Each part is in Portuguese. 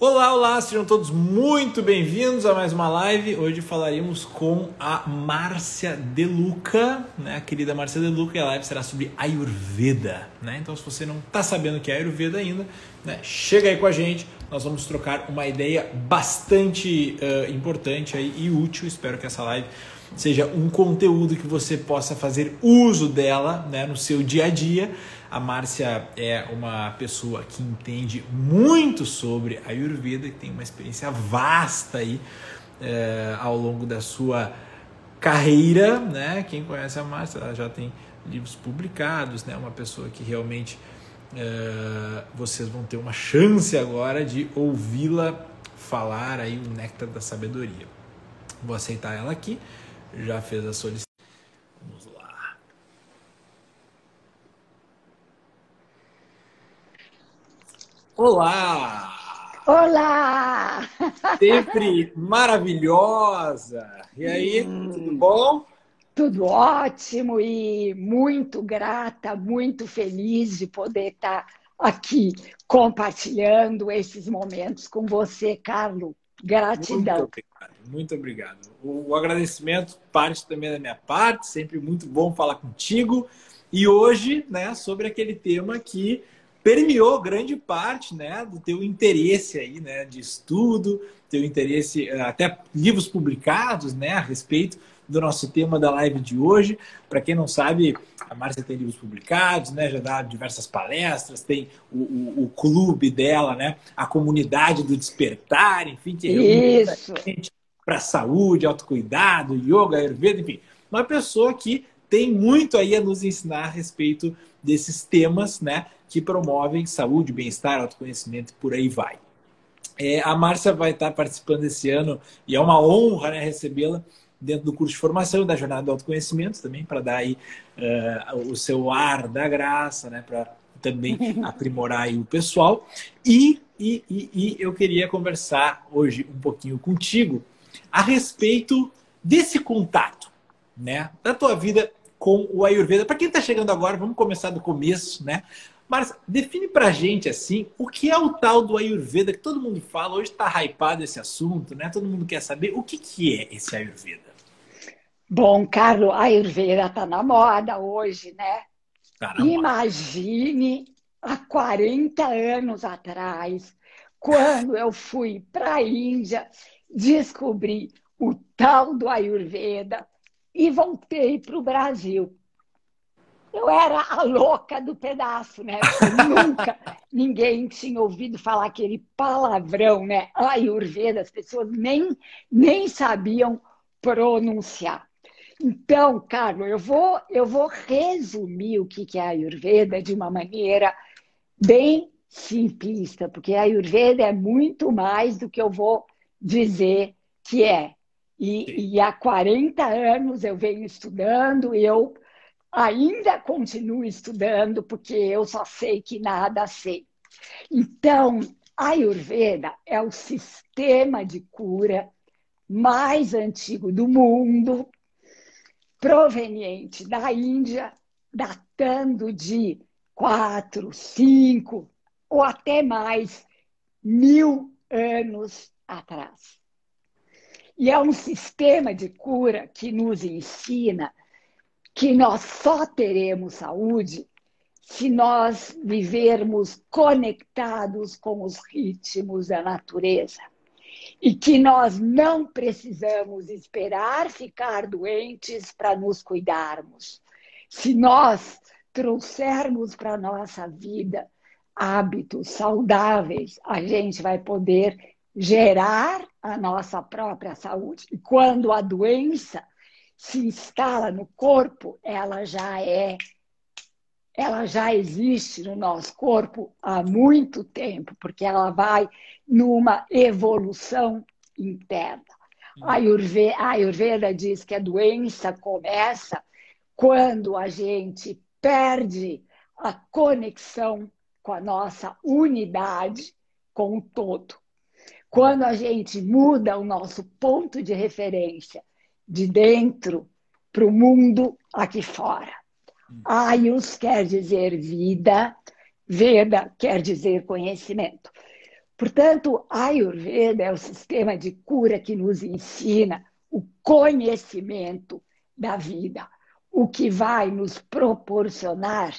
Olá, olá, sejam todos muito bem-vindos a mais uma live. Hoje falaremos com a Márcia Deluca, né? A querida Márcia Deluca, e a live será sobre Ayurveda, né? Então, se você não está sabendo o que é Ayurveda ainda, né? Chega aí com a gente, nós vamos trocar uma ideia bastante uh, importante aí e útil. Espero que essa live seja um conteúdo que você possa fazer uso dela, né? No seu dia a dia. A Márcia é uma pessoa que entende muito sobre a Ayurveda, que tem uma experiência vasta aí é, ao longo da sua carreira, né? Quem conhece a Márcia, ela já tem livros publicados, né? Uma pessoa que realmente é, vocês vão ter uma chance agora de ouvi-la falar aí o néctar da sabedoria. Vou aceitar ela aqui, já fez a solicitação. Vamos lá. Olá! Olá! Sempre maravilhosa! E aí, hum, tudo bom? Tudo ótimo e muito grata, muito feliz de poder estar aqui compartilhando esses momentos com você, Carlos. Gratidão. Muito obrigado. Muito obrigado. O, o agradecimento parte também da minha parte, sempre muito bom falar contigo. E hoje, né, sobre aquele tema que permeou grande parte né, do teu interesse aí, né, de estudo, teu interesse, eh, até livros publicados né, a respeito do nosso tema da live de hoje. Para quem não sabe, a Márcia tem livros publicados, né, já dá diversas palestras, tem o, o, o clube dela, né, a comunidade do despertar, enfim, que reúne para saúde, autocuidado, yoga, ayurveda, enfim. Uma pessoa que tem muito aí a nos ensinar a respeito desses temas, né? que promovem saúde, bem-estar, autoconhecimento e por aí vai. É, a Márcia vai estar participando esse ano e é uma honra né, recebê-la dentro do curso de formação da Jornada do Autoconhecimento também, para dar aí uh, o seu ar da graça, né, para também aprimorar aí o pessoal. E, e, e, e eu queria conversar hoje um pouquinho contigo a respeito desse contato, né, da tua vida com o Ayurveda. Para quem está chegando agora, vamos começar do começo, né? Mas define pra gente assim, o que é o tal do Ayurveda que todo mundo fala, hoje está hypado esse assunto, né? Todo mundo quer saber o que, que é esse Ayurveda. Bom, Carlos, a Ayurveda está na moda hoje, né? Tá Imagine há 40 anos atrás, quando eu fui para a Índia, descobri o tal do Ayurveda e voltei para o Brasil eu era a louca do pedaço, né? nunca ninguém tinha ouvido falar aquele palavrão, né? Ayurveda, as pessoas nem, nem sabiam pronunciar. Então, Carlos, eu vou, eu vou resumir o que é a Ayurveda de uma maneira bem simplista, porque a Ayurveda é muito mais do que eu vou dizer que é. E, e há 40 anos eu venho estudando, eu ainda continuo estudando, porque eu só sei que nada sei. Então, a Ayurveda é o sistema de cura mais antigo do mundo, proveniente da Índia, datando de quatro, cinco ou até mais mil anos atrás. E é um sistema de cura que nos ensina que nós só teremos saúde se nós vivermos conectados com os ritmos da natureza. E que nós não precisamos esperar ficar doentes para nos cuidarmos. Se nós trouxermos para a nossa vida hábitos saudáveis, a gente vai poder gerar a nossa própria saúde. E quando a doença se instala no corpo, ela já é ela já existe no nosso corpo há muito tempo, porque ela vai numa evolução interna. A Ayurveda, a Ayurveda diz que a doença começa quando a gente perde a conexão com a nossa unidade com o todo. Quando a gente muda o nosso ponto de referência de dentro para o mundo aqui fora. Ayus quer dizer vida, Veda quer dizer conhecimento. Portanto, Ayurveda é o sistema de cura que nos ensina o conhecimento da vida, o que vai nos proporcionar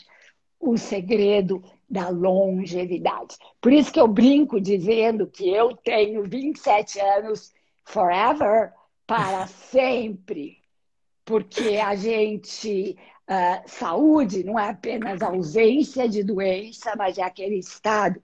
o segredo da longevidade. Por isso que eu brinco dizendo que eu tenho 27 anos forever, para sempre, porque a gente. Uh, saúde não é apenas ausência de doença, mas é aquele estado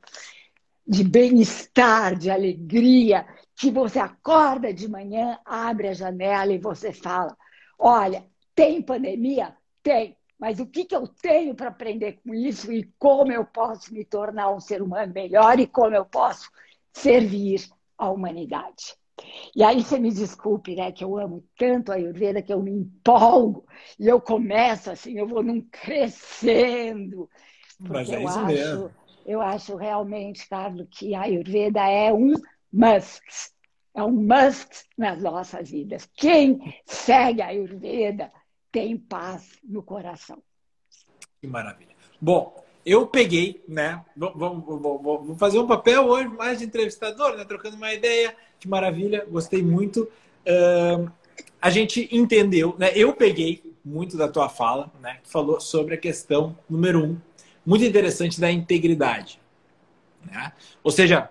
de bem-estar, de alegria, que você acorda de manhã, abre a janela e você fala: Olha, tem pandemia? Tem. Mas o que, que eu tenho para aprender com isso e como eu posso me tornar um ser humano melhor e como eu posso servir à humanidade? E aí você me desculpe, né, que eu amo tanto a Ayurveda que eu me empolgo e eu começo assim, eu vou num crescendo. Mas é eu isso acho, mesmo. Eu acho realmente, Carlos, que a Ayurveda é um must. É um must nas nossas vidas. Quem segue a Ayurveda tem paz no coração. Que maravilha. Bom, eu peguei, né? Vou, fazer um papel hoje mais de entrevistador, né? Trocando uma ideia. Que maravilha, gostei muito. Uh, a gente entendeu, né? Eu peguei muito da tua fala, né? Que falou sobre a questão número um, muito interessante da integridade. Né? Ou seja,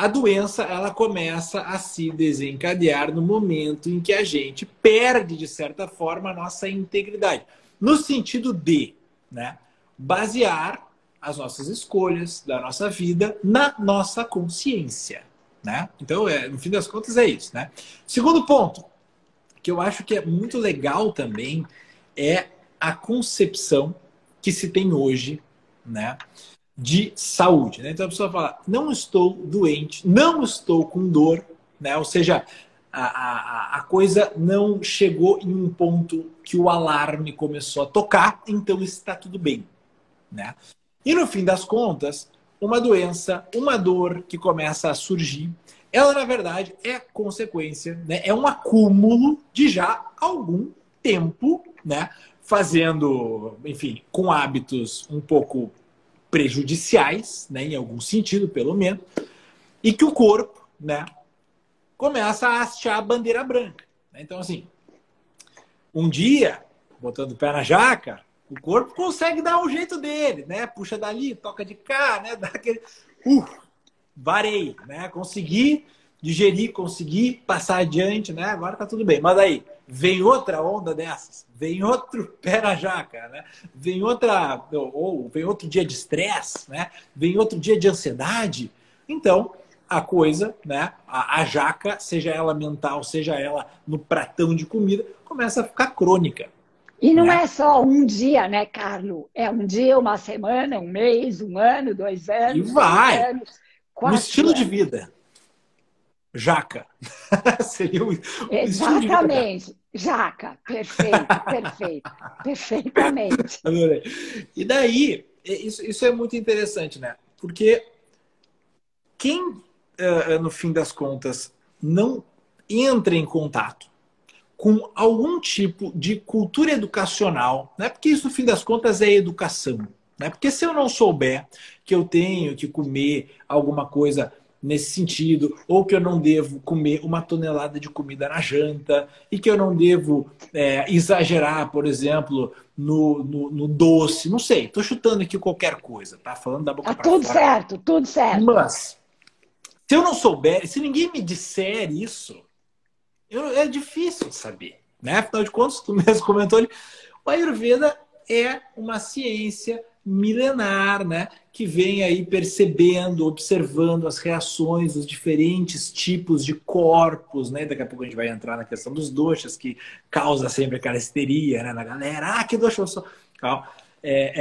a doença ela começa a se desencadear no momento em que a gente perde, de certa forma, a nossa integridade. No sentido de, né? basear as nossas escolhas da nossa vida na nossa consciência. Né? Então, é, no fim das contas, é isso. Né? Segundo ponto, que eu acho que é muito legal também, é a concepção que se tem hoje né, de saúde. Né? Então a pessoa fala: não estou doente, não estou com dor, né? ou seja, a, a, a coisa não chegou em um ponto que o alarme começou a tocar, então está tudo bem. Né? E no fim das contas, uma doença, uma dor que começa a surgir, ela na verdade é consequência, né? é um acúmulo de já algum tempo, né? fazendo, enfim, com hábitos um pouco prejudiciais, né? em algum sentido pelo menos, e que o corpo né? começa a hastear a bandeira branca. Né? Então, assim, um dia, botando o pé na jaca, o corpo consegue dar o jeito dele, né? Puxa dali, toca de cá, né? Dá aquele. Uh, varei, né? Consegui digerir, consegui passar adiante, né? Agora tá tudo bem. Mas aí, vem outra onda dessas, vem outro pé na jaca, né? Vem outra. Ou vem outro dia de estresse, né? Vem outro dia de ansiedade. Então, a coisa, né? A, a, jaca, seja ela mental, seja ela no pratão de comida, começa a ficar crônica. E não né? é só um dia, né, Carlos? É um dia, uma semana, um mês, um ano, dois anos. E vai! Anos, no estilo anos. de vida. Jaca. Seria o, Exatamente. Jaca. Perfeito, perfeito. Perfeitamente. Adorei. E daí, isso, isso é muito interessante, né? Porque quem, eh, no fim das contas, não entra em contato com algum tipo de cultura educacional, né? porque isso, no fim das contas, é educação. Né? Porque se eu não souber que eu tenho que comer alguma coisa nesse sentido, ou que eu não devo comer uma tonelada de comida na janta, e que eu não devo é, exagerar, por exemplo, no, no, no, doce, não sei, estou chutando aqui qualquer coisa, tá? Falando da boca tá tudo fora. certo, tudo certo. Mas, se eu não souber, se ninguém me disser isso, eu, é difícil saber, né? Afinal de contas, tu mesmo comentou ali, o Ayurveda é uma ciência milenar, né? Que vem aí percebendo, observando as reações dos diferentes tipos de corpos, né? Daqui a pouco a gente vai entrar na questão dos doxas, que causa sempre aquela histeria, né? Na galera, ah, que doxa eu sou. É,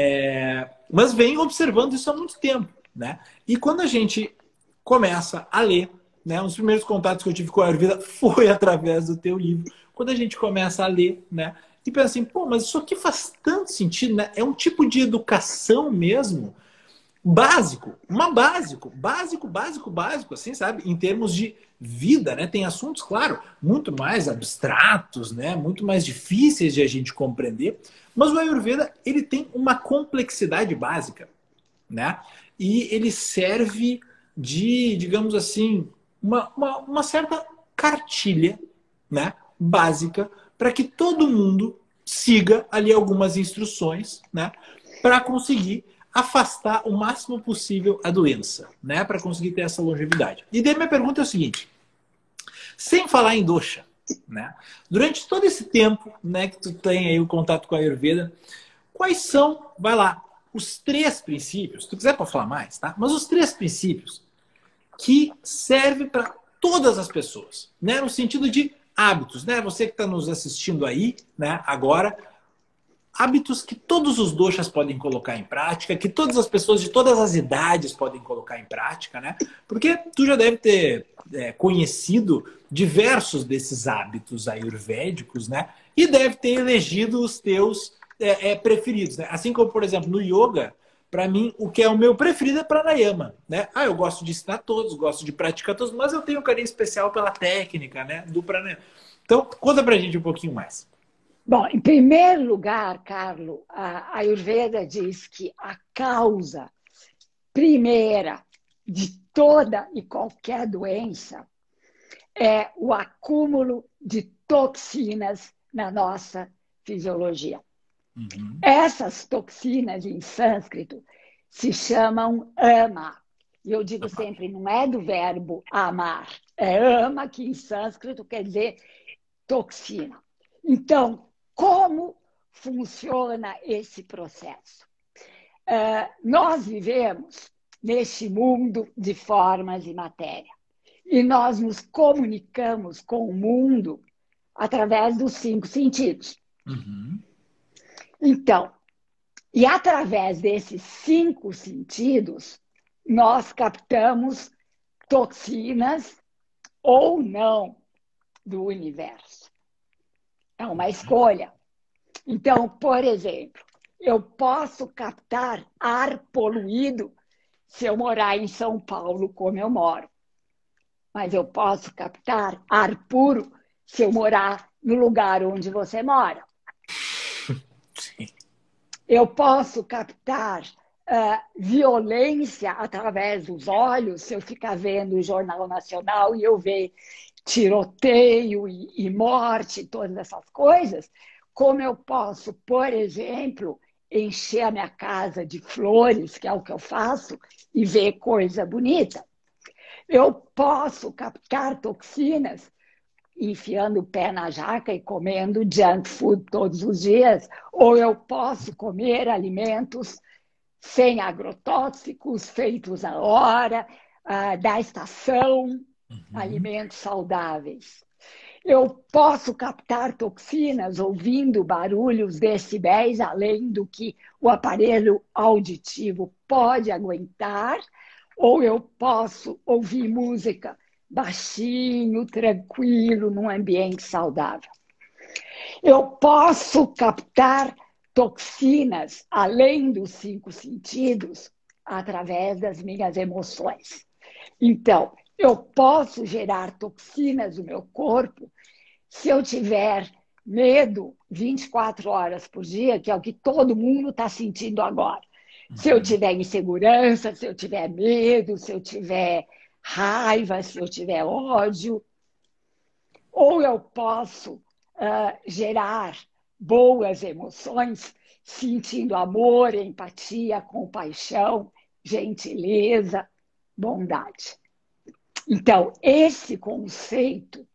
é... Mas vem observando isso há muito tempo, né? E quando a gente começa a ler né? Um dos primeiros contatos que eu tive com a Ayurveda foi através do teu livro. Quando a gente começa a ler, né? E pensa assim, pô, mas isso aqui faz tanto sentido, né? É um tipo de educação mesmo básico, uma básico, básico, básico, básico, assim, sabe? Em termos de vida, né? Tem assuntos, claro, muito mais abstratos, né? Muito mais difíceis de a gente compreender, mas o Ayurveda, ele tem uma complexidade básica, né? E ele serve de, digamos assim, uma, uma, uma certa cartilha né, básica para que todo mundo siga ali algumas instruções né, para conseguir afastar o máximo possível a doença, né, para conseguir ter essa longevidade. E daí minha pergunta é o seguinte: sem falar em dosha, né, durante todo esse tempo né, que tu tem aí o contato com a Ayurveda, quais são, vai lá, os três princípios, se tu quiser pode falar mais, tá? Mas os três princípios que servem para todas as pessoas, né? No sentido de hábitos, né? Você que está nos assistindo aí, né? Agora, hábitos que todos os doxas podem colocar em prática, que todas as pessoas de todas as idades podem colocar em prática, né? Porque tu já deve ter é, conhecido diversos desses hábitos ayurvédicos, né? E deve ter elegido os teus é, é, preferidos, né? Assim como, por exemplo, no yoga, para mim, o que é o meu preferido é pranayama, né? Ah, eu gosto de ensinar todos, gosto de praticar todos, mas eu tenho um carinho especial pela técnica, né, do pranayama. Então, conta pra gente um pouquinho mais. Bom, em primeiro lugar, Carlos, a Ayurveda diz que a causa primeira de toda e qualquer doença é o acúmulo de toxinas na nossa fisiologia. Uhum. Essas toxinas em sânscrito se chamam ama. E eu digo sempre, não é do verbo amar, é ama, que em sânscrito quer dizer toxina. Então, como funciona esse processo? Uh, nós vivemos neste mundo de formas e matéria. E nós nos comunicamos com o mundo através dos cinco sentidos. Uhum. Então, e através desses cinco sentidos, nós captamos toxinas ou não do universo. É uma escolha. Então, por exemplo, eu posso captar ar poluído se eu morar em São Paulo, como eu moro. Mas eu posso captar ar puro se eu morar no lugar onde você mora. Eu posso captar uh, violência através dos olhos, se eu ficar vendo o Jornal Nacional e eu ver tiroteio e, e morte, todas essas coisas, como eu posso, por exemplo, encher a minha casa de flores, que é o que eu faço, e ver coisa bonita. Eu posso captar toxinas enfiando o pé na jaca e comendo junk food todos os dias, ou eu posso comer alimentos sem agrotóxicos, feitos na hora, uh, da estação, uhum. alimentos saudáveis. Eu posso captar toxinas ouvindo barulhos decibéis além do que o aparelho auditivo pode aguentar, ou eu posso ouvir música baixinho, tranquilo, num ambiente saudável. Eu posso captar toxinas além dos cinco sentidos através das minhas emoções. Então, eu posso gerar toxinas no meu corpo se eu tiver medo 24 horas por dia, que é o que todo mundo está sentindo agora. Se eu uhum. tiver insegurança, se eu tiver medo, se eu tiver raiva, se eu tiver ódio, ou eu posso uh, gerar boas emoções, sentindo amor, empatia, compaixão, gentileza, bondade. Então, esse conceito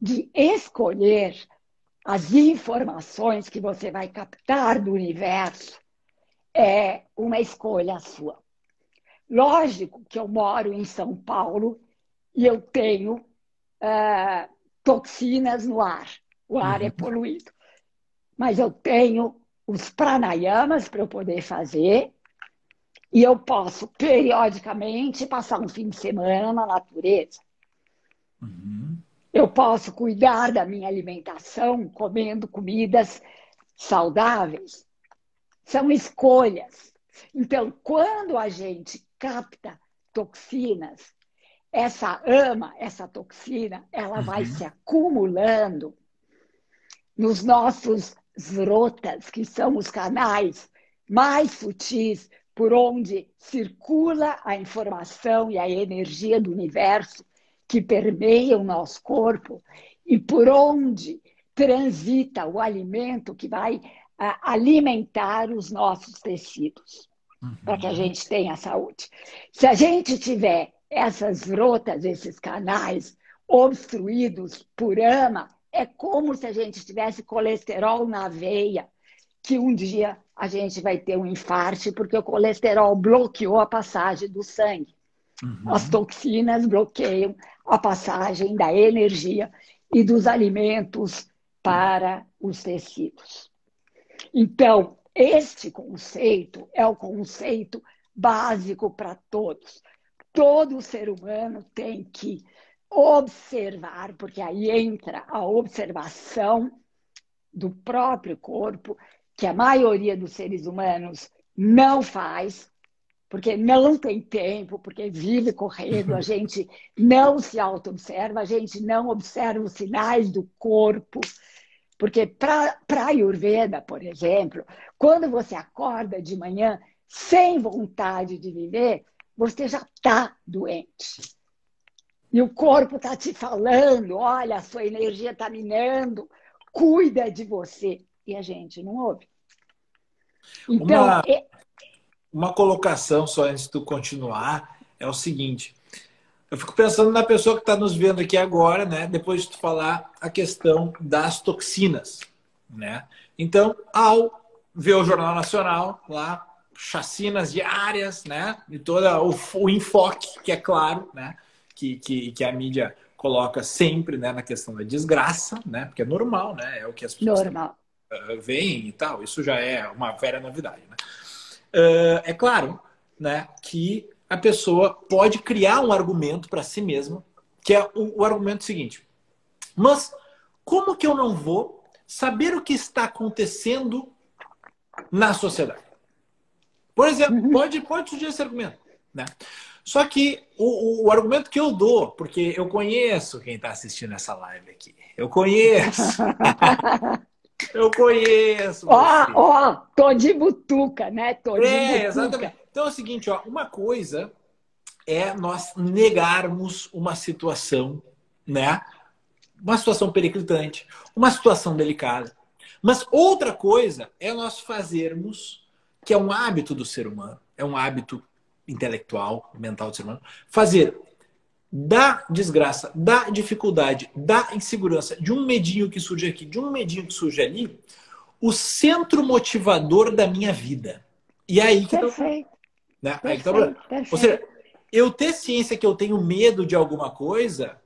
de escolher as informações que você vai captar do universo é uma escolha sua. Lógico que eu moro em São Paulo e eu tenho uh, toxinas no ar. O ar é uhum. é poluído. Mas eu tenho os pranayamas para eu poder fazer e eu posso, periodicamente, passar um fim de semana na natureza. Uhum. Eu posso cuidar da minha alimentação comendo comidas saudáveis. São escolhas. Então, quando a gente capta toxinas, essa ama, essa toxina, ela uhum. vai se acumulando nos nossos zrotas, que são os canais mais sutis por onde circula a informação e a energia do universo que permeia o nosso corpo e por onde transita o alimento que vai alimentar os nossos tecidos, uhum. para que a gente tenha saúde. Se a gente tiver essas rotas, esses canais obstruídos por ama, é como se a gente tivesse colesterol na veia, que um dia a gente vai ter um infarto, porque o colesterol bloqueou a passagem do sangue. Uhum. As toxinas bloqueiam a passagem da energia e dos alimentos para os tecidos. Então, este conceito é o conceito básico para todos. Todo ser humano tem que observar, porque aí entra a observação do próprio corpo, que a maioria dos seres humanos não faz, porque não tem tempo, porque vive correndo, a gente não se auto-observa, a gente não observa os sinais do corpo. Porque para a Ayurveda, por exemplo, quando você acorda de manhã sem vontade de viver, você já está doente. E o corpo está te falando: olha, a sua energia está minando, cuida de você. E a gente não ouve. Então, uma, é... uma colocação só antes de tu continuar é o seguinte: eu fico pensando na pessoa que está nos vendo aqui agora, né? Depois de tu falar a questão das toxinas, né? Então, ao ver o Jornal Nacional lá, chacinas diárias, né? E todo o, o enfoque, que é claro, né? Que, que, que a mídia coloca sempre né, na questão da desgraça, né? Porque é normal, né? É o que as pessoas normal. Uh, veem e tal. Isso já é uma velha novidade, né? Uh, é claro, né? Que a pessoa pode criar um argumento para si mesma, que é o, o, argumento seguinte: mas como que eu não vou saber o que está acontecendo na sociedade? Por exemplo, uhum. pode, pode surgir esse argumento. Né? Só que o, o, o argumento que eu dou, porque eu conheço quem está assistindo essa live aqui, eu conheço. eu conheço. Ó, ó, tô de butuca, né? Tô de é, butuca. exatamente. Então é o seguinte, ó, uma coisa é nós negarmos uma situação, né? Uma situação periclitante, uma situação delicada. Mas outra coisa é nós fazermos, que é um hábito do ser humano, é um hábito intelectual, mental do ser humano, fazer da desgraça, da dificuldade, da insegurança, de um medinho que surge aqui, de um medinho que surge ali, o centro motivador da minha vida. E é aí que Perfeito. Né? Perfeito, então, Ou seja, eu ter ciência que eu tenho medo de alguma coisa,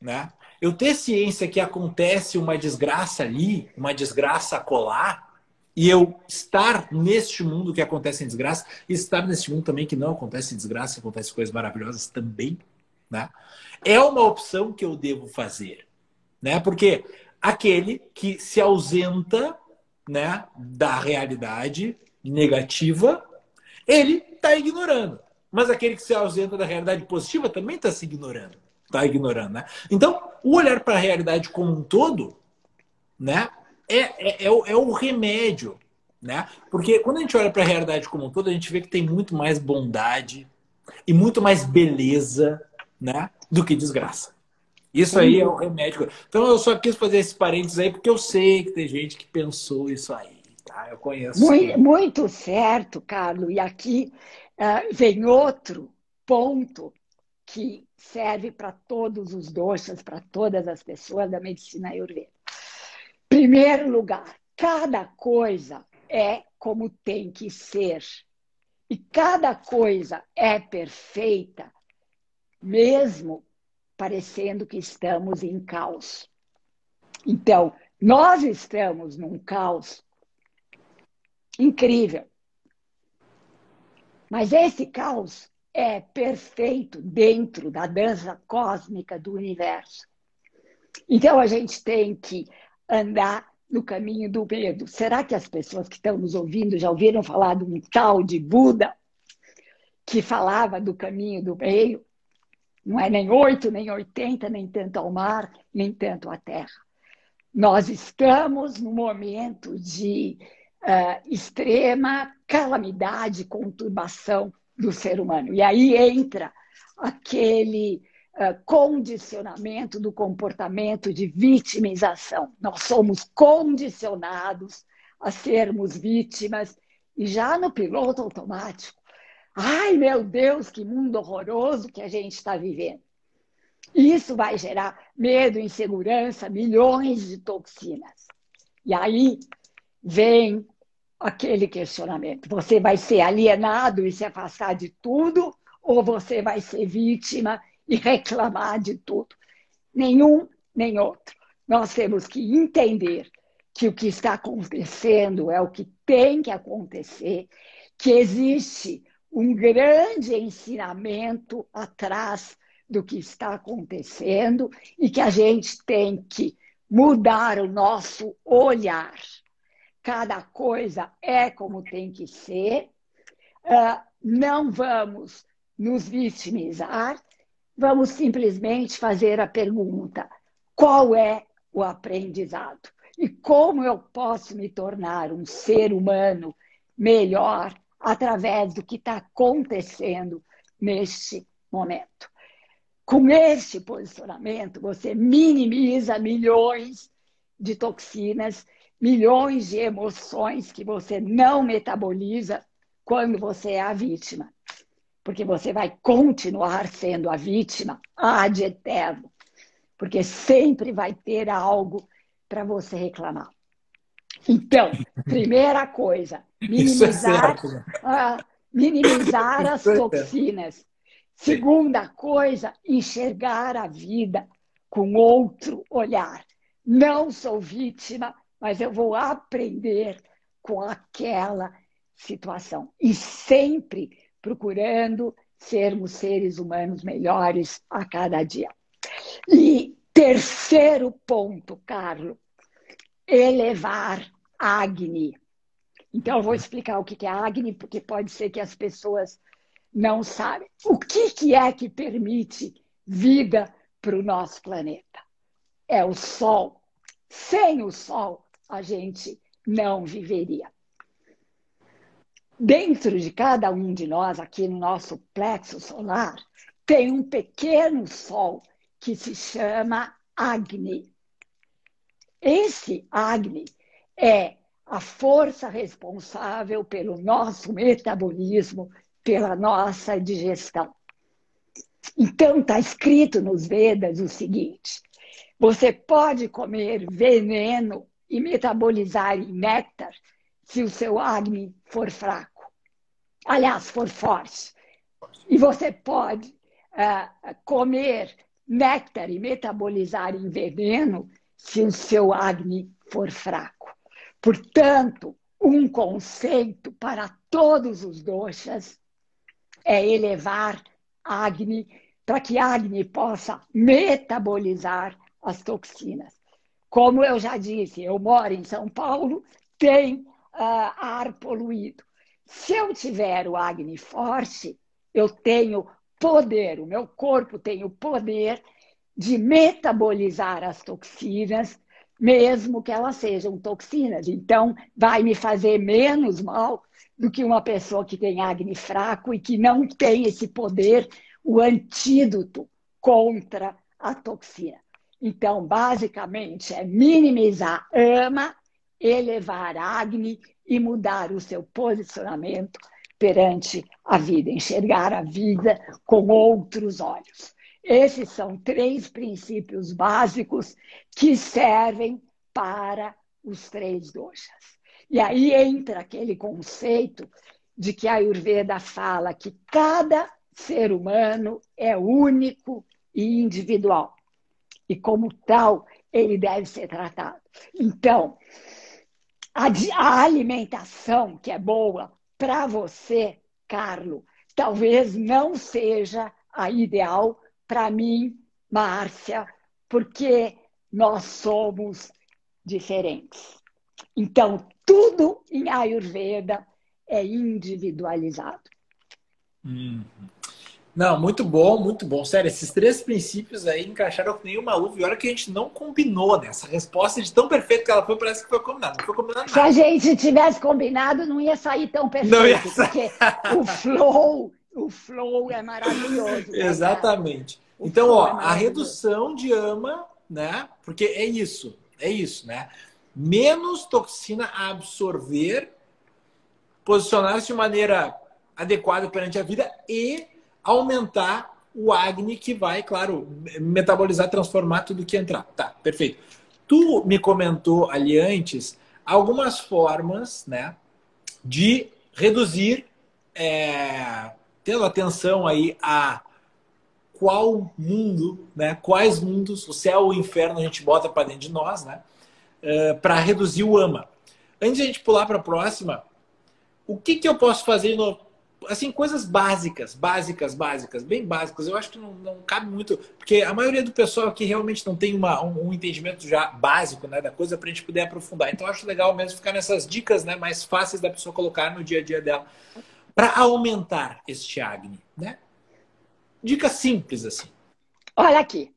né? Eu ter ciência que acontece uma desgraça ali, uma desgraça colar, e eu estar neste mundo que acontece em desgraça, e estar neste mundo também que não acontece em desgraça, acontece coisas maravilhosas também, né? É uma opção que eu devo fazer, né? Porque aquele que se ausenta, né, da realidade negativa, ele está ignorando. Mas aquele que se ausenta da realidade positiva também está se ignorando. Está ignorando, né? Então, o olhar para a realidade como um todo, né? É, é, é, o, é o remédio, né? Porque quando a gente olha para a realidade como um todo, a gente vê que tem muito mais bondade e muito mais beleza, né? Do que desgraça. Isso aí é o remédio. Então eu só quis fazer esse parênteses aí porque eu sei que tem gente que pensou isso aí. Tá? Eu conheço. Muito, muito certo, Carlos. E aqui Uh, vem outro ponto que serve para todos os doces, para todas as pessoas da medicina ayurveda. Primeiro lugar, cada coisa é como tem que ser. E cada coisa é perfeita, mesmo parecendo que estamos em caos. Então, nós estamos num caos incrível. Mas esse caos é perfeito dentro da dança cósmica do universo. Então a gente tem que andar no caminho do medo. Será que as pessoas que estão nos ouvindo já ouviram falar de um tal de Buda que falava do caminho do meio? Não é nem oito, nem oitenta, nem tanto ao mar, nem tanto à terra. Nós estamos no momento de uh, extrema calamidade, conturbação do ser humano. E aí entra aquele uh, condicionamento do comportamento de vitimização. Nós somos condicionados a sermos vítimas e já no piloto automático. Ai, meu Deus, que mundo horroroso que a gente está vivendo. Isso vai gerar medo, insegurança, milhões de toxinas. E aí vem aquele questionamento: você vai ser alienado e se afastar de tudo, ou você vai ser vítima e reclamar de tudo? Nenhum nem outro. Nós temos que entender que o que está acontecendo é o que tem que acontecer, que existe um grande ensinamento atrás do que está acontecendo e que a gente tem que mudar o nosso olhar. Cada coisa é como tem que ser. Uh, não vamos nos vitimizar, vamos simplesmente fazer a pergunta: qual é o aprendizado? E como eu posso me tornar um ser humano melhor através do que está acontecendo neste momento? Com este posicionamento, você minimiza milhões de toxinas, milhões de emoções que você não metaboliza quando você é a vítima. Porque você vai continuar sendo a vítima ad eterno. Porque sempre vai ter algo para você reclamar. Então, primeira coisa, é minimizar, é uh, minimizar as é toxinas. Segunda coisa, enxergar a vida com outro olhar. Não sou vítima, mas eu vou aprender com aquela situação. E sempre procurando sermos seres humanos melhores a cada dia. E Terceiro ponto, Carlos, elevar Agni. Então, eu vou explicar o que é Agni, porque pode ser que as pessoas não sabem. O que é que permite vida para o nosso planeta? É o Sol. Sem o Sol, a gente não viveria. Dentro de cada um de nós, aqui no nosso plexo solar, tem um pequeno Sol que se chama Agni. Esse Agni é a força responsável pelo nosso metabolismo, pela nossa digestão. Então, está escrito nos Vedas o seguinte: você pode comer veneno e metabolizar em néctar se o seu Agni for fraco. Aliás, for forte. E você pode uh, comer néctar e metabolizar em veneno se o seu Agni for fraco. Portanto, um conceito para todos os doshas é elevar Agni para que Agni possa metabolizar as toxinas. Como eu já disse, eu moro em São Paulo, tem uh, ar poluído. Se eu tiver o Agni forte, eu tenho poder, o meu corpo tem o poder de metabolizar as toxinas, mesmo que elas sejam toxinas. Então, vai me fazer menos mal do que uma pessoa que tem acne fraco e que não tem esse poder, o antídoto contra a toxina. Então, basicamente, é minimizar ama, elevar acne e mudar o seu posicionamento perante a vida, enxergar a vida com outros olhos. Esses são três princípios básicos que servem para os três doshas. E aí entra aquele conceito de que a Ayurveda fala que cada ser humano é único e individual. E como tal, ele deve ser tratado. Então, a, a alimentação que é boa para você, Carlo, talvez não seja a ideal para mim, Márcia, porque nós somos diferentes. Então, tudo em Ayurveda é individualizado. Hum. Não, muito bom, muito bom. Sério, esses três princípios aí encaixaram com nenhuma luva. E olha que a gente não combinou, né? Essa resposta de tão perfeita que ela foi, parece que foi combinado. Não foi combinado nada. Se a gente tivesse combinado, não ia sair tão perfeito. Não ia sair. Porque o flow, o flow é maravilhoso. Né, Exatamente. Então, ó, é a redução de ama, né? Porque é isso, é isso, né? Menos toxina a absorver, posicionar-se de maneira adequada perante a vida e aumentar o Agni que vai, claro, metabolizar, transformar tudo que entrar. Tá, perfeito. Tu me comentou ali antes algumas formas, né, de reduzir, é, tendo atenção aí a qual mundo, né, quais mundos, o céu ou o inferno a gente bota para dentro de nós, né, é, para reduzir o ama. Antes de a gente pular para a próxima, o que, que eu posso fazer assim, coisas básicas, básicas, básicas, bem básicas. Eu acho que não, não cabe muito, porque a maioria do pessoal aqui realmente não tem uma, um, um entendimento já básico né, da coisa para a gente poder aprofundar. Então, acho legal mesmo ficar nessas dicas né, mais fáceis da pessoa colocar no dia a dia dela para aumentar este Agni, né? Dica simples, assim. Olha aqui.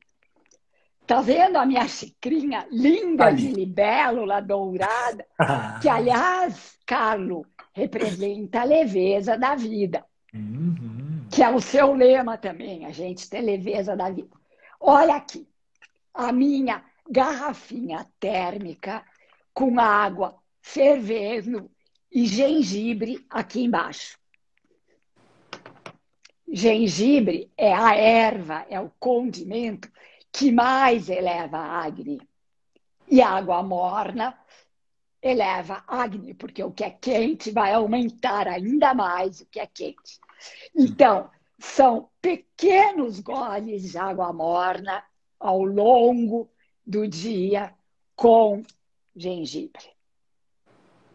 Tá vendo a minha xicrinha linda Ali. de libélula dourada? que, aliás, Carlos, representa a leveza da vida. Uhum. Que é o seu lema também, a gente ter leveza da vida. Olha aqui, a minha garrafinha térmica com água fervendo e gengibre aqui embaixo. Gengibre é a erva, é o condimento que mais eleva a Agni. E água morna eleva Agni, porque o que é quente vai aumentar ainda mais o que é quente. Então, são pequenos goles de água morna ao longo do dia com gengibre.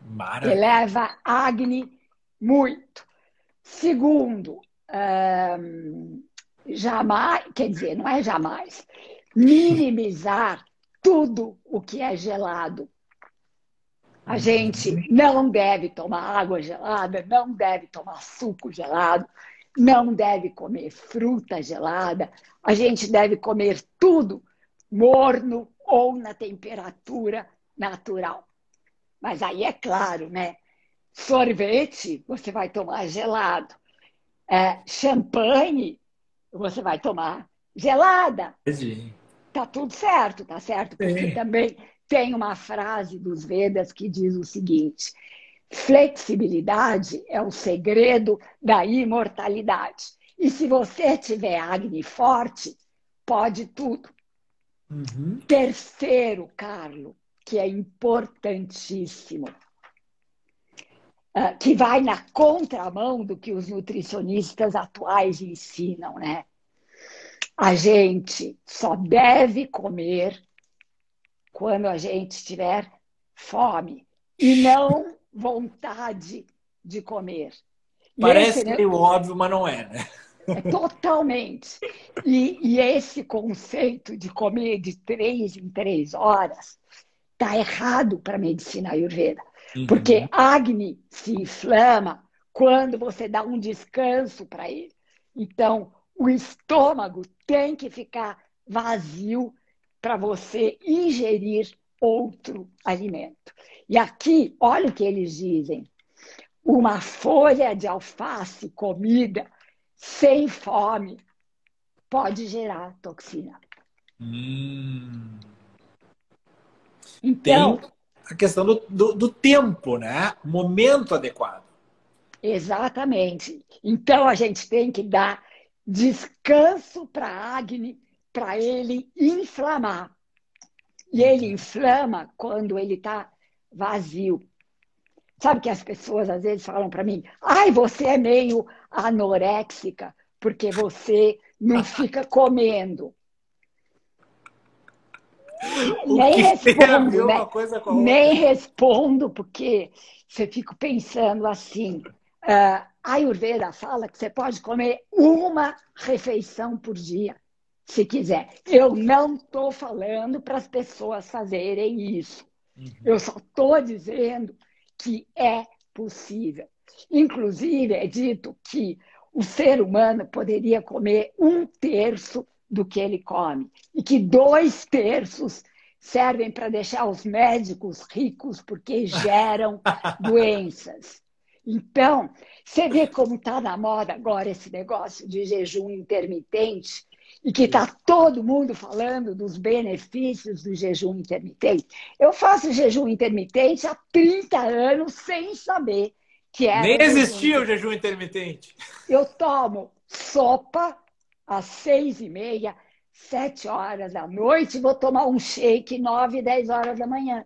Maravilha. Eleva Agni muito. Segundo, hum, jamais, quer dizer, não é jamais, minimizar tudo o que é gelado a gente não deve tomar água gelada, não deve tomar suco gelado, não deve comer fruta gelada. A gente deve comer tudo morno ou na temperatura natural. Mas aí é claro, né? Sorvete você vai tomar gelado. É, champanhe você vai tomar gelada. Sim. Tá tudo certo, tá certo? Porque Sim. também tem uma frase dos Vedas que diz o seguinte: flexibilidade é o segredo da imortalidade. E se você tiver Agni forte, pode tudo. Uhum. Terceiro, Carlo, que é importantíssimo, uh, que vai na contramão do que os nutricionistas atuais ensinam, né? A gente só deve comer quando a gente tiver fome e não vontade de comer. Parece esse, meio óbvio, mas não é, né? É totalmente. E, e, esse conceito de comer de três em três horas está errado para a medicina ayurveda. Uhum. Porque Agni se inflama quando você dá um descanso para ele. Então, o estômago tem que ficar vazio para você ingerir outro alimento. E aqui, olha o que eles dizem: uma folha de alface comida sem fome pode gerar toxina. Hum. Então. Tem a questão do, do, do tempo, né? Momento adequado. Exatamente. Então a gente tem que dar descanso para Agni para ele inflamar. E ele inflama quando ele está vazio. Sabe que as pessoas às vezes falam para mim: ai, você é meio anoréxica, porque você não fica comendo. nem respondo, né? nem respondo, porque você fica pensando assim. Uh, a Ayurveda fala que você pode comer uma refeição por dia se quiser. Eu não estou falando para as pessoas fazerem isso. Uhum. Eu só estou dizendo que é possível. Inclusive, é dito que o ser humano poderia comer um terço do que ele come e que dois terços servem para deixar os médicos ricos porque geram doenças. Então, você vê como está na moda agora esse negócio de jejum intermitente e que está todo mundo falando dos benefícios do jejum intermitente. Eu faço jejum intermitente há 30 anos sem saber que era. Nem existia o jejum intermitente. Eu tomo sopa às seis e meia, sete horas da noite, vou tomar um shake nove, dez horas da manhã.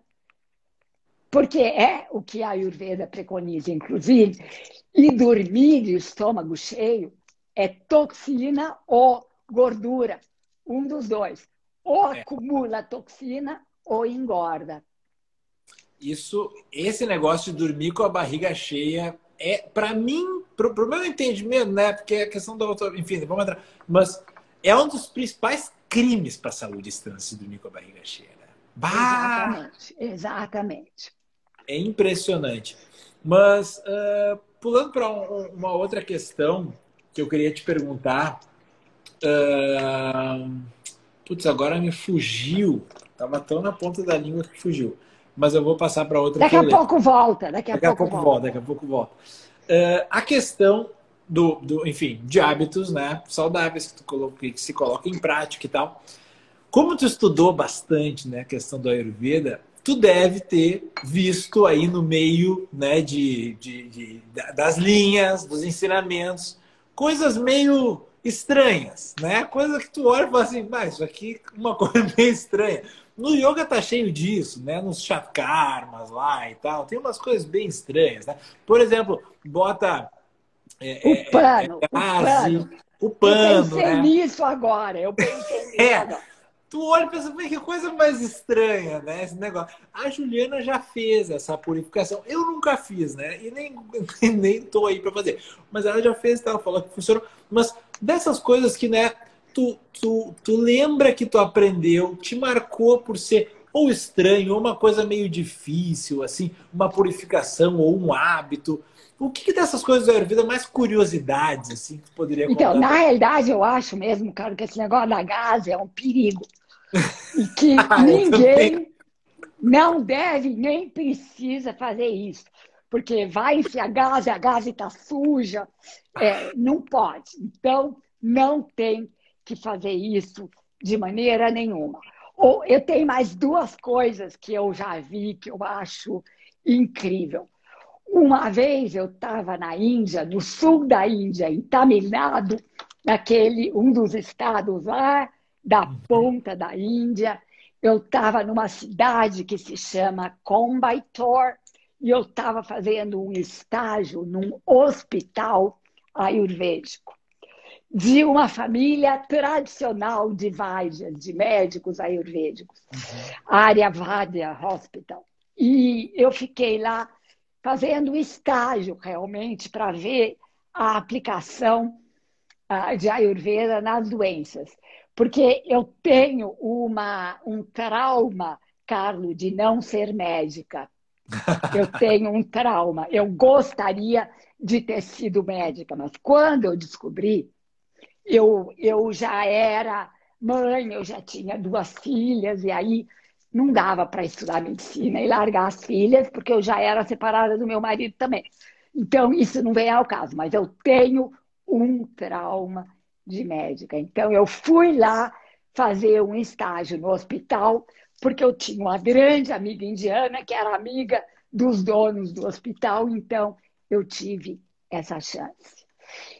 Porque é o que a Ayurveda preconiza, inclusive, e dormir de estômago cheio é toxina ou gordura, um dos dois. Ou é. acumula toxina ou engorda. Isso, esse negócio de dormir com a barriga cheia é, para mim, pro, pro meu entendimento, né? Porque é questão da enfim, vamos entrar, mas é um dos principais crimes para a saúde esse dormir com a barriga cheia. Né? Bah! Exatamente, exatamente. É impressionante. Mas uh, pulando para um, uma outra questão que eu queria te perguntar, Uh, putz, agora me fugiu. Tava tão na ponta da língua que fugiu. Mas eu vou passar para outra. Daqui a pouco volta. Daqui a, daqui pouco, a pouco volta. Daqui a pouco volta. Uh, a questão do, do, enfim, de hábitos, né, saudáveis que tu coloca, que se coloca em prática e tal. Como tu estudou bastante, né, a questão do Ayurveda, tu deve ter visto aí no meio, né, de, de, de das linhas, dos ensinamentos, coisas meio estranhas, né? Coisa que tu olha e fala assim, mas isso aqui é uma coisa meio estranha. No yoga tá cheio disso, né? Nos chakarmas lá e tal. Tem umas coisas bem estranhas, né? Por exemplo, bota é, o pano, é, é, o pano. O pano, eu pensei né? nisso agora. Eu pensei nisso é. agora tu olha e pensa, que coisa mais estranha, né? Esse negócio. A Juliana já fez essa purificação. Eu nunca fiz, né? E nem, nem tô aí para fazer. Mas ela já fez, ela falou que funcionou. Mas dessas coisas que, né, tu, tu, tu lembra que tu aprendeu, te marcou por ser ou estranho, ou uma coisa meio difícil, assim, uma purificação ou um hábito. O que, que dessas coisas da Ayurveda mais curiosidades, assim, que tu poderia contar? Então, na realidade, eu acho mesmo, cara, que esse negócio da gás é um perigo. E que ah, ninguém não deve nem precisa fazer isso. Porque vai enfiar gás, a gás está suja. É, não pode. Então, não tem que fazer isso de maneira nenhuma. Ou eu tenho mais duas coisas que eu já vi que eu acho incrível. Uma vez eu estava na Índia, no sul da Índia, em Tamil Nadu, naquele um dos estados lá da ponta da Índia. Eu estava numa cidade que se chama Coimbatore e eu estava fazendo um estágio num hospital ayurvédico de uma família tradicional de Vaidyas, de médicos ayurvédicos, uhum. Aryavadya Hospital. E eu fiquei lá fazendo estágio realmente para ver a aplicação uh, de Ayurveda nas doenças porque eu tenho uma, um trauma, Carlos, de não ser médica. Eu tenho um trauma. Eu gostaria de ter sido médica, mas quando eu descobri, eu, eu já era mãe, eu já tinha duas filhas, e aí não dava para estudar medicina e largar as filhas, porque eu já era separada do meu marido também. Então, isso não vem ao caso, mas eu tenho um trauma de médica. Então, eu fui lá fazer um estágio no hospital, porque eu tinha uma grande amiga indiana que era amiga dos donos do hospital, então eu tive essa chance.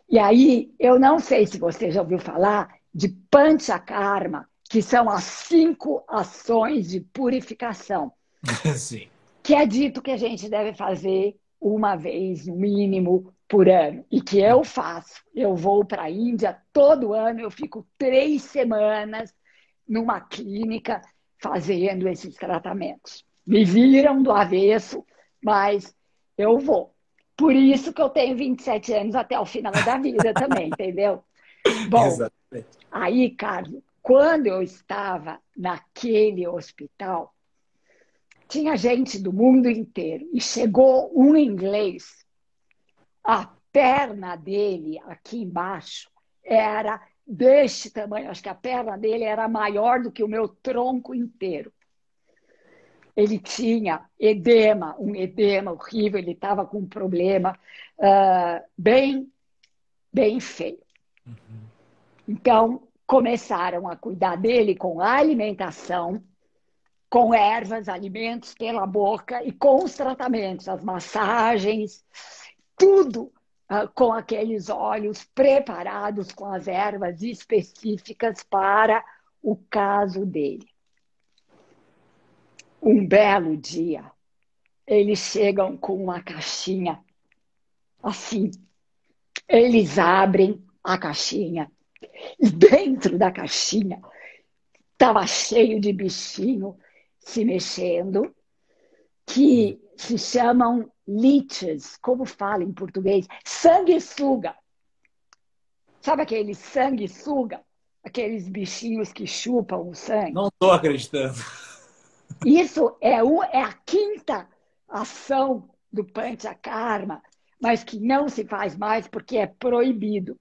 E aí, eu não sei se você já ouviu falar de Panchakarma, que são as cinco ações de purificação. Sim. Que é dito que a gente deve fazer uma vez, no mínimo, por ano e que eu faço. Eu vou para a Índia todo ano, eu fico três semanas numa clínica fazendo esses tratamentos. Me viram do avesso, mas eu vou. Por isso que eu tenho 27 anos até o final da vida também, entendeu? Bom, Exatamente. aí, Carlos, quando eu estava naquele hospital, tinha gente do mundo inteiro e chegou um inglês perna dele, aqui embaixo, era deste tamanho. Acho que a perna dele era maior do que o meu tronco inteiro. Ele tinha edema, um edema horrível, ele estava com um problema uh, bem, bem feio. Uhum. Então, começaram a cuidar dele com a alimentação, com ervas, alimentos pela boca e com os tratamentos, as massagens, tudo com aqueles óleos preparados com as ervas específicas para o caso dele. Um belo dia, eles chegam com uma caixinha assim. Eles abrem a caixinha e dentro da caixinha estava cheio de bichinho se mexendo que se chamam leeches, como fala em português, sanguessuga. Sabe aquele sanguessuga? Aqueles bichinhos que chupam o sangue? Não estou acreditando. Isso é, um, é a quinta ação do Panchakarma, mas que não se faz mais porque é proibido.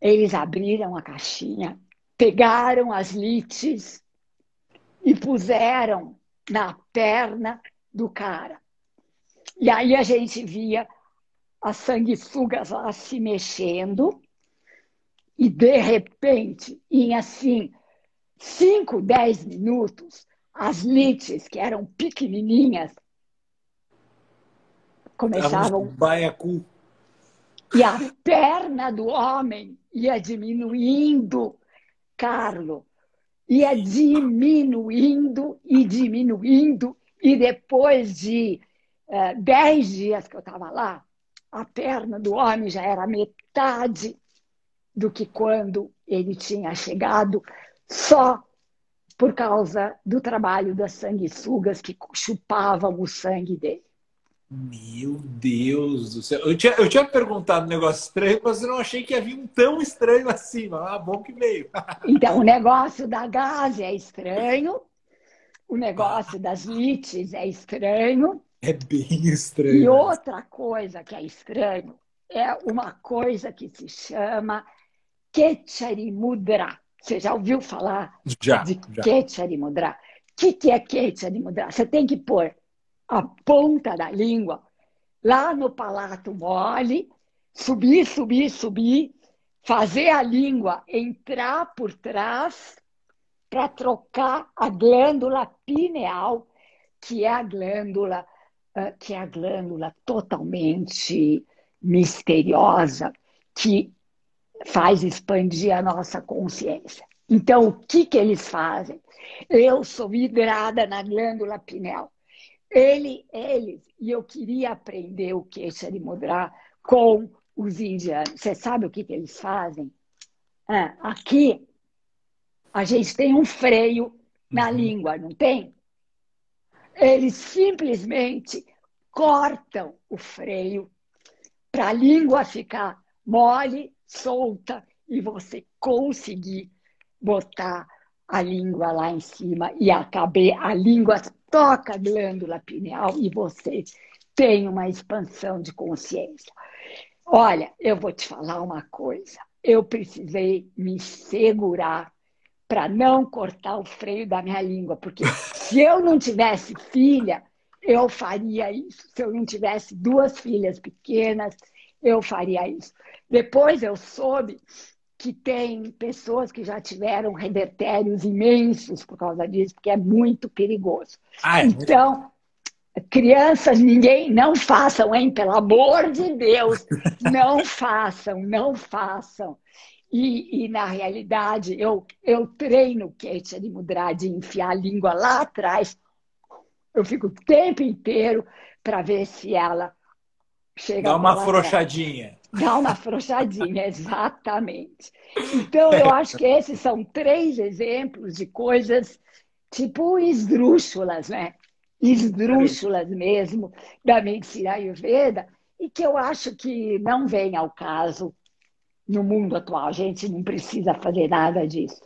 Eles abriram a caixinha, pegaram as lites e puseram na perna do cara. E aí a gente via as sanguessugas lá se mexendo e de repente, em assim, 5, 10 minutos, as lites, que eram pequenininhas, começavam... Baiacu. E a perna do homem ia diminuindo, Carlo, ia diminuindo e diminuindo. E depois de uh, dez dias que eu estava lá, a perna do homem já era metade do que quando ele tinha chegado, só por causa do trabalho das sanguessugas que chupavam o sangue dele. Meu Deus do céu. Eu tinha, eu tinha perguntado um negócio estranho, mas eu não achei que havia um tão estranho assim. Mas ah, bom que veio. então, o negócio da gás é estranho. O negócio das lites é estranho. É bem estranho. E outra coisa que é estranho é uma coisa que se chama Ketcharimudra. Você já ouviu falar já, de já. Ketcharimudra? O que, que é Ketcharimudra? Você tem que pôr a ponta da língua lá no palato mole, subir, subir, subir, fazer a língua entrar por trás para trocar a glândula pineal, que é a glândula que é a glândula totalmente misteriosa que faz expandir a nossa consciência. Então, o que, que eles fazem? Eu sou vidrada na glândula pineal. Ele, eles, e eu queria aprender o que de mudar com os indianos. Você sabe o que, que eles fazem? Ah, aqui, a gente tem um freio na uhum. língua, não tem? Eles simplesmente cortam o freio para a língua ficar mole, solta e você conseguir botar a língua lá em cima e a, a língua toca a glândula pineal e você tem uma expansão de consciência. Olha, eu vou te falar uma coisa. Eu precisei me segurar para não cortar o freio da minha língua, porque se eu não tivesse filha, eu faria isso. Se eu não tivesse duas filhas pequenas, eu faria isso. Depois eu soube que tem pessoas que já tiveram revertérios imensos por causa disso, porque é muito perigoso. Ah, é então, crianças, ninguém, não façam, hein? Pelo amor de Deus, não façam, não façam. E, e, na realidade, eu, eu treino Ketia de Mudra, de enfiar a língua lá atrás. Eu fico o tempo inteiro para ver se ela chega. Dá uma afrouxadinha. Dá uma afrouxadinha, exatamente. Então, eu acho que esses são três exemplos de coisas tipo esdrúxulas, né? Esdrúxulas mesmo da medicina ayurveda e que eu acho que não vem ao caso no mundo atual. A gente não precisa fazer nada disso.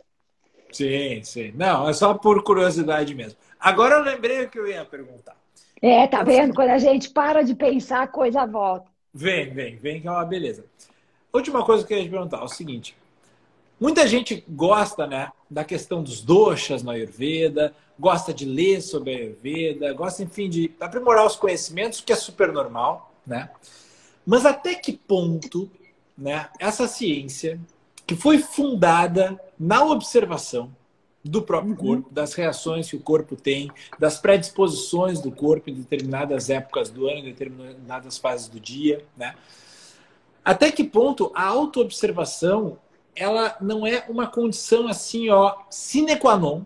Sim, sim. Não, é só por curiosidade mesmo. Agora eu lembrei o que eu ia perguntar. É, tá vendo? Quando a gente para de pensar, a coisa volta. Vem, vem, vem, que é uma beleza. Última coisa que eu queria te perguntar é o seguinte. Muita gente gosta né, da questão dos doshas na Ayurveda, gosta de ler sobre a Ayurveda, gosta, enfim, de aprimorar os conhecimentos, que é super normal, né? Mas até que ponto né, essa ciência, que foi fundada na observação do próprio uhum. corpo, das reações que o corpo tem, das predisposições do corpo em determinadas épocas do ano, em determinadas fases do dia, né? Até que ponto a autoobservação ela não é uma condição assim, ó, sine qua non,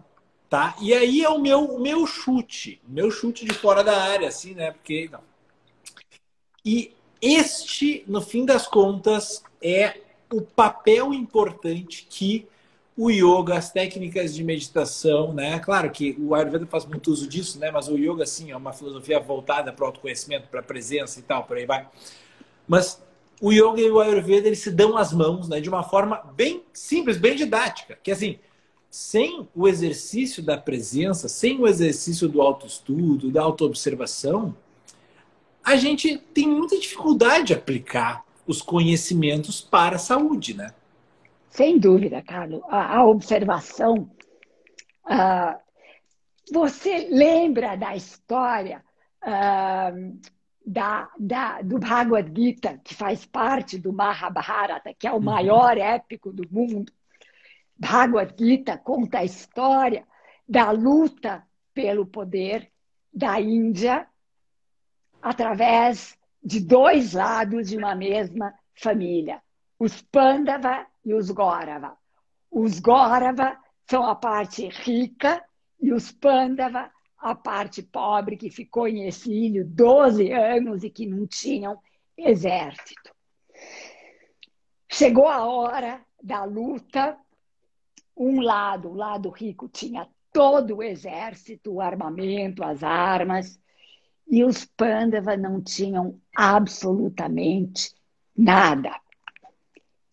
tá? E aí é o meu, o meu chute, meu chute de fora da área, assim, né? Porque não. E este, no fim das contas, é o papel importante que o yoga, as técnicas de meditação, né? Claro que o Ayurveda faz muito uso disso, né? Mas o yoga, sim, é uma filosofia voltada para o autoconhecimento, para a presença e tal, por aí vai. Mas o yoga e o Ayurveda, eles se dão as mãos, né? De uma forma bem simples, bem didática. Que assim, sem o exercício da presença, sem o exercício do autoestudo, da autoobservação, a gente tem muita dificuldade de aplicar os conhecimentos para a saúde, né? Sem dúvida, Carlos. A, a observação. Uh, você lembra da história uh, da, da, do Bhagavad Gita, que faz parte do Mahabharata, que é o uhum. maior épico do mundo? Bhagavad Gita conta a história da luta pelo poder da Índia através de dois lados de uma mesma família, os Pandava e os Gorava. Os Gorava são a parte rica e os Pandava a parte pobre que ficou em exílio 12 anos e que não tinham exército. Chegou a hora da luta. Um lado, o lado rico, tinha todo o exército, o armamento, as armas, e os Pandava não tinham absolutamente nada.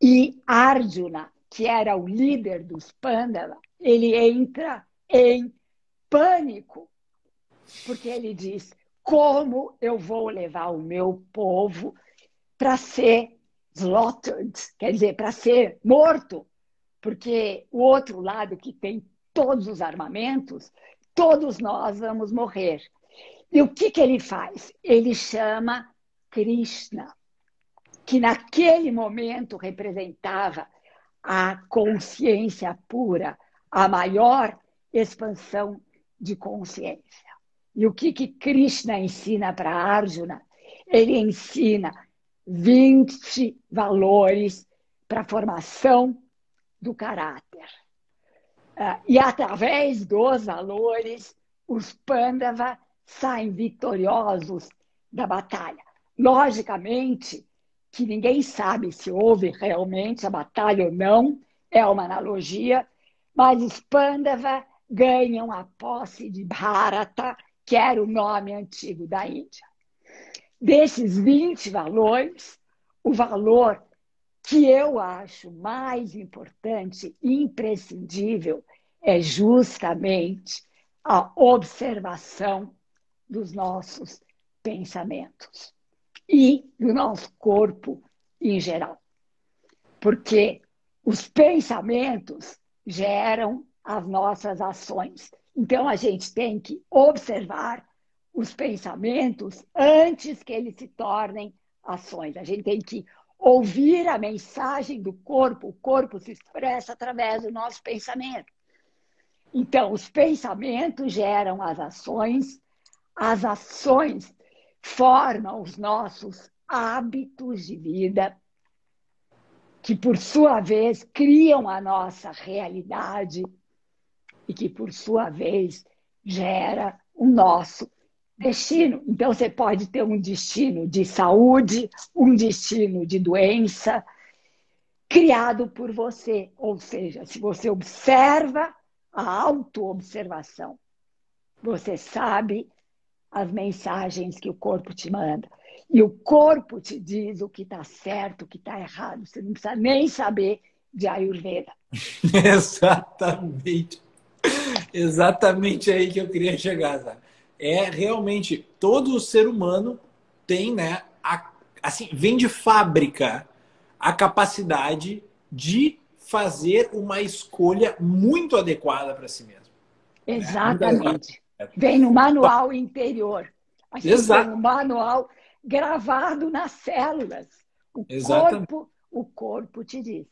E Arjuna, que era o líder dos Pandava, ele entra em pânico, porque ele diz: como eu vou levar o meu povo para ser slaughtered, quer dizer, para ser morto? Porque o outro lado que tem todos os armamentos, todos nós vamos morrer. E o que, que ele faz? Ele chama Krishna que naquele momento representava a consciência pura, a maior expansão de consciência. E o que, que Krishna ensina para Arjuna? Ele ensina 20 valores para a formação do caráter. Uh, e através dos valores, os Pandava saem vitoriosos da batalha. Logicamente, que ninguém sabe se houve realmente a batalha ou não, é uma analogia, mas os Pandava ganham a posse de Bharata, que era o nome antigo da Índia. Desses 20 valores, o valor que eu acho mais importante, imprescindível, é justamente a observação dos nossos pensamentos e do nosso corpo em geral. Porque os pensamentos geram as nossas ações. Então, a gente tem que observar os pensamentos antes que eles se tornem ações. A gente tem que ouvir a mensagem do corpo. O corpo se expressa através do nosso pensamento. Então, os pensamentos geram as ações, as ações formam os nossos hábitos de vida, que por sua vez criam a nossa realidade e que por sua vez gera o nosso destino. Então você pode ter um destino de saúde, um destino de doença criado por você, ou seja, se você observa a autoobservação, você sabe as mensagens que o corpo te manda. E o corpo te diz o que está certo, o que está errado. Você não precisa nem saber de Ayurveda. Exatamente. Exatamente aí que eu queria chegar, sabe? É realmente todo ser humano tem, né, a, assim, vem de fábrica a capacidade de fazer uma escolha muito adequada para si mesmo. Né? Exatamente. Né? Vem no manual interior. Exato. Tem um manual gravado nas células. O Exatamente. corpo, o corpo te diz.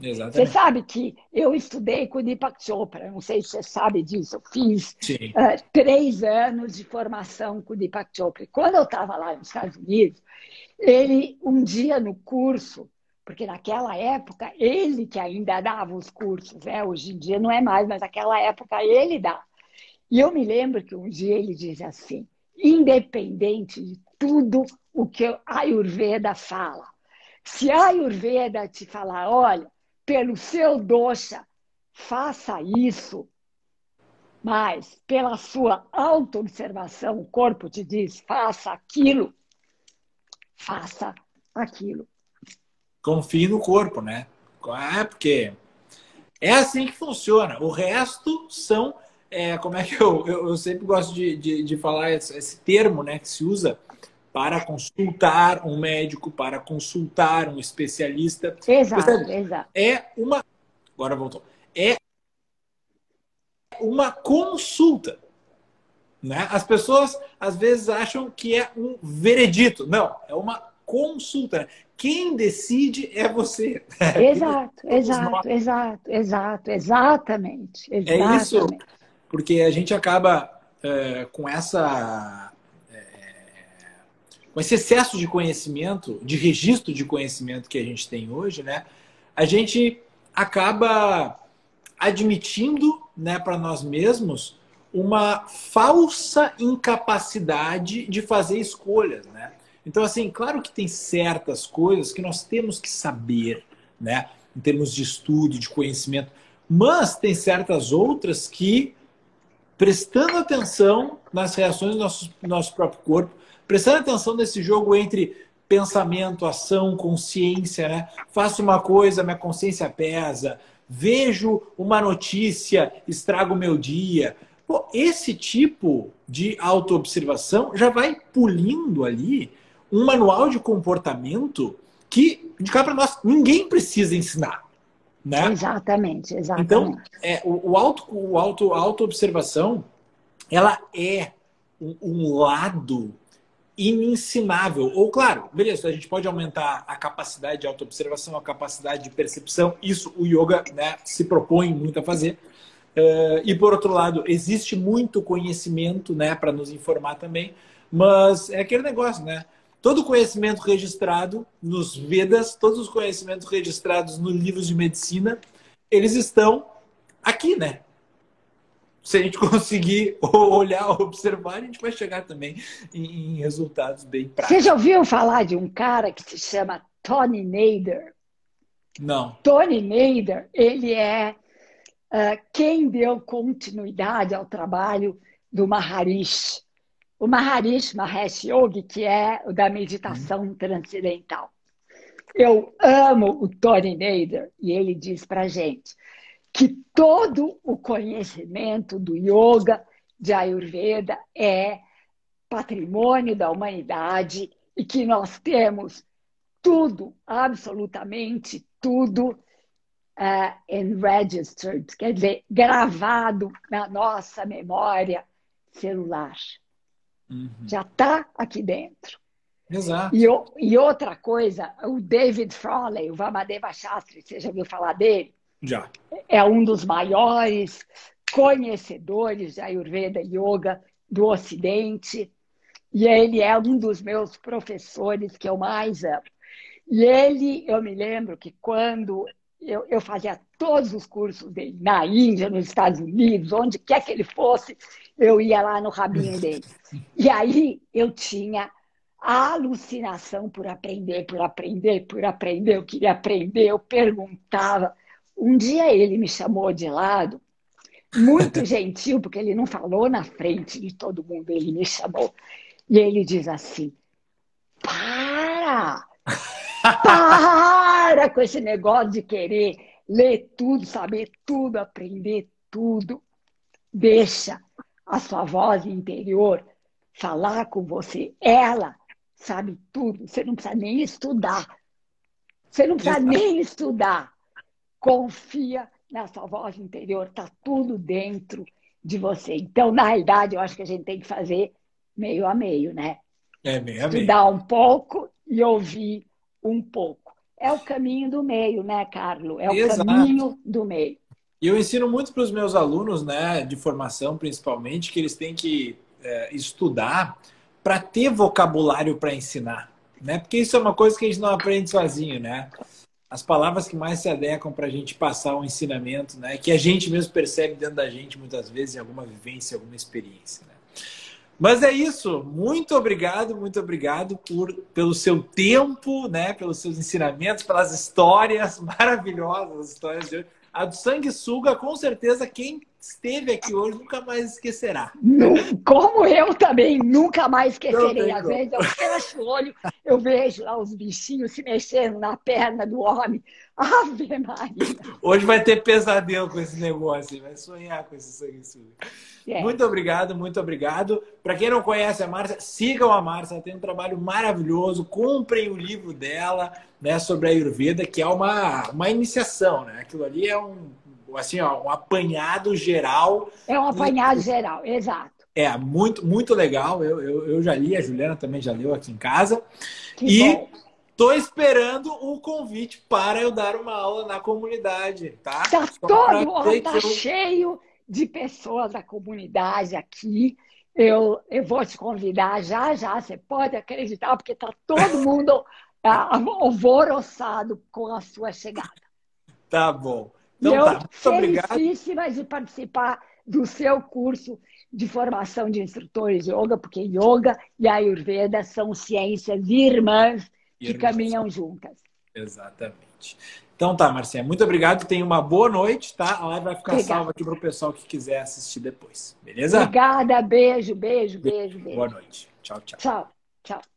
Exatamente. Você sabe que eu estudei com o Deepak Chopra, não sei se você sabe disso, eu fiz uh, três anos de formação com o Deepak Chopra. Quando eu estava lá nos Estados Unidos, ele, um dia no curso, porque naquela época ele que ainda dava os cursos, né? hoje em dia não é mais, mas naquela época ele dá. E eu me lembro que um dia ele disse assim: independente de tudo o que a Ayurveda fala, se a Ayurveda te falar, olha, pelo seu doxa, faça isso, mas pela sua auto-observação, o corpo te diz, faça aquilo, faça aquilo. Confie no corpo, né? É porque é assim que funciona. O resto são. É, como é que eu, eu, eu sempre gosto de, de, de, falar esse, esse termo né, que se usa para consultar um médico, para consultar um especialista. Exato, exato. É uma. Agora voltou. É uma consulta. Né? As pessoas às vezes acham que é um veredito. Não, é uma consulta. Quem decide é você. Exato, exato, exato, exato, exatamente, exatamente. É isso, porque a gente acaba é, com essa com esse excesso de conhecimento, de registro de conhecimento que a gente tem hoje, né, a gente acaba admitindo né, para nós mesmos uma falsa incapacidade de fazer escolhas. Né? Então, assim, claro que tem certas coisas que nós temos que saber, né, em termos de estudo, de conhecimento, mas tem certas outras que, prestando atenção nas reações do nosso, nosso próprio corpo, prestando atenção nesse jogo entre pensamento, ação, consciência, né? Faço uma coisa, minha consciência pesa. Vejo uma notícia, estrago o meu dia. Pô, esse tipo de autoobservação já vai pulindo ali um manual de comportamento que, de cá para nós, ninguém precisa ensinar. Né? Exatamente, exatamente. Então, é, o, o auto, o auto, a autoobservação, ela é um, um lado inensinável. Ou, claro, beleza, a gente pode aumentar a capacidade de autoobservação, a capacidade de percepção. Isso o yoga né, se propõe muito a fazer. Uh, e, por outro lado, existe muito conhecimento né, para nos informar também. Mas é aquele negócio, né? Todo conhecimento registrado nos Vedas, todos os conhecimentos registrados nos livros de medicina, eles estão aqui, né? se a gente conseguir olhar, observar, a gente vai chegar também em, resultados bem práticos. Você já ouviu falar de um cara que se chama Tony Nader? Não. Tony Nader, ele é uh, quem deu continuidade ao trabalho do Maharishi. O Maharishi Mahesh Yogi, que é o da meditação transcendental. Eu amo o Tony Nader e ele diz para gente que todo o conhecimento do yoga, de Ayurveda, é patrimônio da humanidade e que nós temos tudo, absolutamente tudo, uh, enregistered, quer dizer, gravado na nossa memória celular. Uhum. Já está aqui dentro. Exato. E, e, outra coisa, o David Frawley, o Vamadeva Shastri, você já ouviu falar dele? Já. É um dos maiores conhecedores de Ayurveda Yoga do Ocidente. E ele é um dos meus professores que eu mais amo. E ele, eu me lembro que quando eu, eu fazia todos os cursos dele, na Índia, nos Estados Unidos, onde quer que ele fosse, eu ia lá no rabinho dele. E aí eu tinha a alucinação por aprender, por aprender, por aprender. Eu queria aprender, eu perguntava. Um dia ele me chamou de lado, muito gentil, porque ele não falou na frente de todo mundo, ele me chamou. E ele diz assim: para! Para com esse negócio de querer ler tudo, saber tudo, aprender tudo. Deixa a sua voz interior falar com você. Ela sabe tudo. Você não precisa nem estudar. Você não precisa nem estudar. Confia na sua voz interior, está tudo dentro de você. Então, na realidade, eu acho que a gente tem que fazer meio a meio, né? É meio a meio. Estudar um pouco e ouvir um pouco. É o caminho do meio, né, Carlos? É o Exato. caminho do meio. E eu ensino muito para os meus alunos, né, de formação principalmente, que eles têm que é, estudar para ter vocabulário para ensinar, né? Porque isso é uma coisa que a gente não aprende sozinho, né? As palavras que mais se adequam para a gente passar um ensinamento, né? Que a gente mesmo percebe dentro da gente muitas vezes em alguma vivência, alguma experiência. Né? Mas é isso. Muito obrigado, muito obrigado por, pelo seu tempo, né? Pelos seus ensinamentos, pelas histórias maravilhosas, as histórias de hoje. A do sanguessuga, com certeza, quem esteve aqui hoje nunca mais esquecerá. Como eu também nunca mais esquecerei. Às vezes eu fecho o olho, eu vejo lá os bichinhos se mexendo na perna do homem. Ave Maria. Hoje vai ter pesadelo com esse negócio, vai sonhar com esse sanguessuga. É. Muito obrigado, muito obrigado. Para quem não conhece a Márcia, sigam a Márcia, ela tem um trabalho maravilhoso. Comprem o livro dela né, sobre a Ayurveda, que é uma, uma iniciação. Né? Aquilo ali é um assim, ó, um apanhado geral. É um apanhado e... geral, exato. É, muito, muito legal. Eu, eu, eu, já li, a Juliana também já leu aqui em casa. Que e bom. Tô esperando o convite para eu dar uma aula na comunidade, tá? Tá Só todo, ó, tá eu... cheio de pessoas da comunidade aqui. Eu, eu vou te convidar já, já, você pode acreditar, porque tá todo mundo alvoroçado com a sua chegada. Tá bom. Então, eu tá, felicíssima de participar do seu curso de formação de instrutores de yoga, porque yoga e Ayurveda são ciências irmãs que irmãs. caminham juntas. Exatamente. Então tá, Marcinha, muito obrigado. Tenha uma boa noite, tá? A live vai ficar Obrigada. salva aqui para o pessoal que quiser assistir depois. Beleza? Obrigada, beijo, beijo, beijo, beijo. Boa noite. Tchau, tchau. Tchau, tchau.